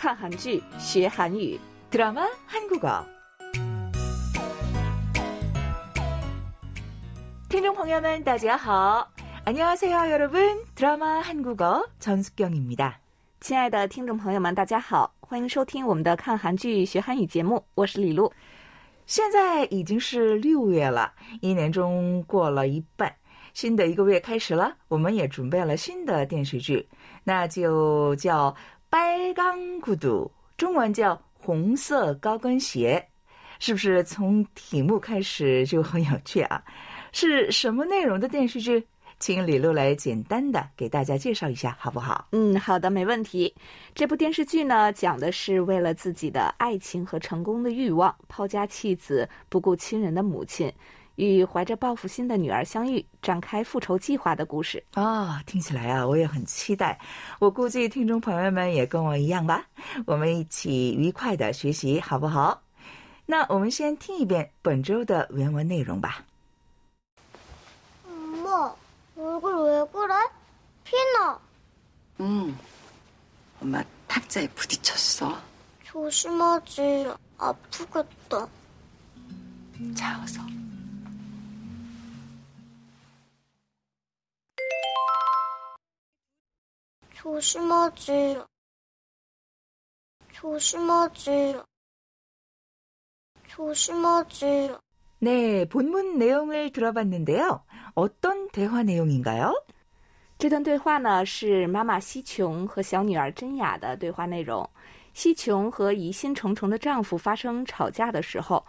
看韩剧学韩语， 드라마 한국어. 听众朋友们，大家好. 안녕하세요, 여러분. 드라마 한국어 전숙경입니다. 亲爱的听众朋友们，大家好，欢迎收听我们的看韩剧学韩语节目，我是李璐。现在已经是六月了，一年中过了一半，新的一个月开始了，我们也准备了新的电视剧，那就叫《 白钢骨度，中文叫红色高跟鞋，是不是从题目开始就很有趣啊？是什么内容的电视剧？请李璐来简单的给大家介绍一下，好不好？嗯，好的，没问题。这部电视剧呢，讲的是为了自己的爱情和成功的欲望，抛家弃子，不顾亲人的母亲，与怀着报复心的女儿相遇，展开复仇计划的故事。啊、听起来啊，我也很期待。我估计听众朋友们也跟我一样吧。我们一起愉快的学习，好不好？那我们先听一遍本周的原文内容吧。 엄마, 얼굴 왜 그래? 피나. 응. 엄마 탁자에 부딪혔어. 조심하지. 아프겠다. 자, 어서. 조심하지. 조심하지. 조심하지. 네, 본문 내용을 들어봤는데요. 어떤 대화 내용인가요? 这段对话呢，是妈妈西琼和小女儿真雅的对话内容。西琼和疑心重重的丈夫发生吵架的时候，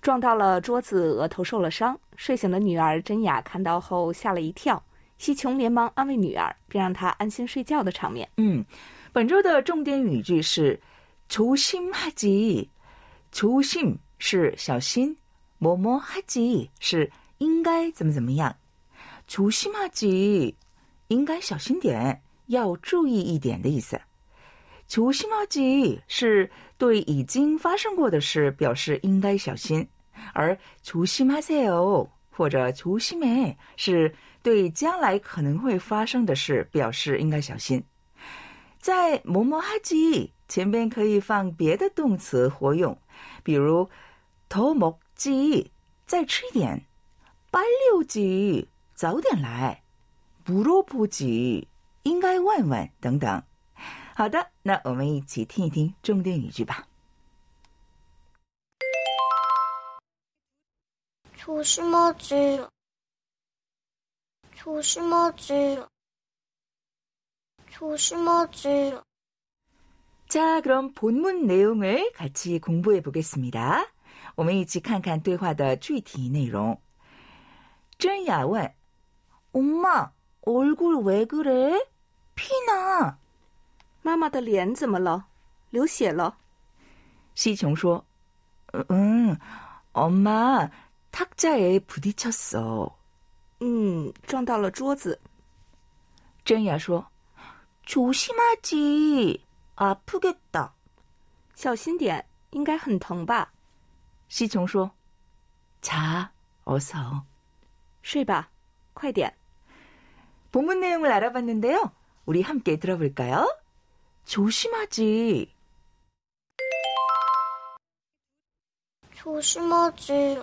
撞到了桌子，额头受了伤。睡醒的女儿真雅看到后吓了一跳， 西琼连忙安慰女儿，并让她安心睡觉的场面。嗯，本周的重点语句是조심하지。조심是小心，뭐뭐하지是应该怎么怎么样。조심하지应该小心点，要注意一点的意思。조심하지是对已经发生过的事表示应该小心，而조심하세요 或者粗心梅是对将来可能会发生的事表示应该小心。在某某哈吉，前边可以放别的动词活用，比如头某吉，再吃一点。八六吉，早点来，不如不吉，应该问问等等。好的，那我们一起听一听重点语句吧。 조심하지. 조심하지. 조심하지. 자, 그럼 본문 내용을 같이 공부해 보겠습니다. 我们一起看看对话的具体内容。真雅问：“엄마 얼굴 왜 그래? 피나?” 妈妈的脸怎么了？流血了。西琼说：“嗯，엄마 탁자에 부딪혔어. 嗯，撞到了桌子。真雅说：“조심하지 아프겠다. 小心点，应该很疼吧？西琼说：“자, 어서. 睡吧，快点。 본문 내용을 알아봤는데요. 우리 함께 들어볼까요? 조심하지. 조심하지.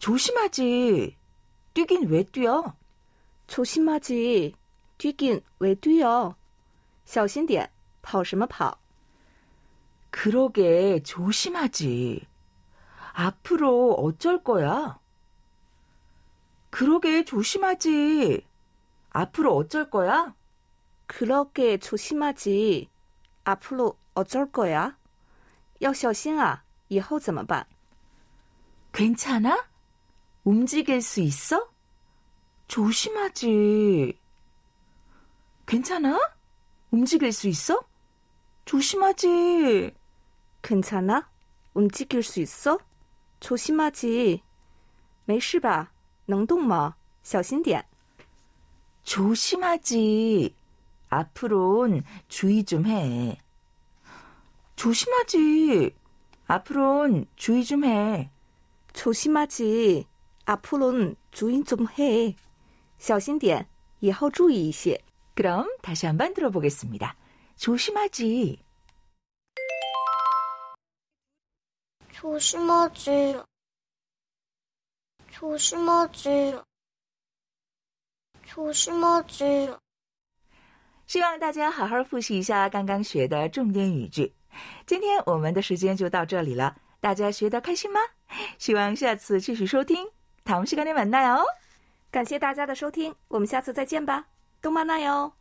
조심하지. 뛰긴 왜 뛰어? 조심하지. 뛰긴 왜 뛰어? 小心点，跑什么跑？ 그러게 조심하지. 앞으로 어쩔 거야? 그러게 조심하지. 앞으로 어쩔 거야? 그렇게 조심하지. 앞으로 어쩔 거야? 要小心啊，以后怎么办？ 괜찮아? 움직일 수 있어? 조심하지. 괜찮아? 움직일 수 있어? 조심하지. 괜찮아? 움직일 수 있어? 조심하지. 没事吧?能动吗?小心点. 조심하지. 앞으론 주의 좀 해. 조심하지. 앞으론 주의 좀 해. 조심하지. 앞으로는 주의 좀 해. 小心点,以后注意一些. 그럼 다시 한번 들어보겠습니다. 조심하지. 조심하지. 조심하지. 조심하지. 希望大家好好复习一下刚刚学的重点语句。今天我们的时间就到这里了，大家学得开心吗？希望下次继续收听。 다음시간에만나요。 感谢大家的收听，我们下次再见吧，动漫那哟。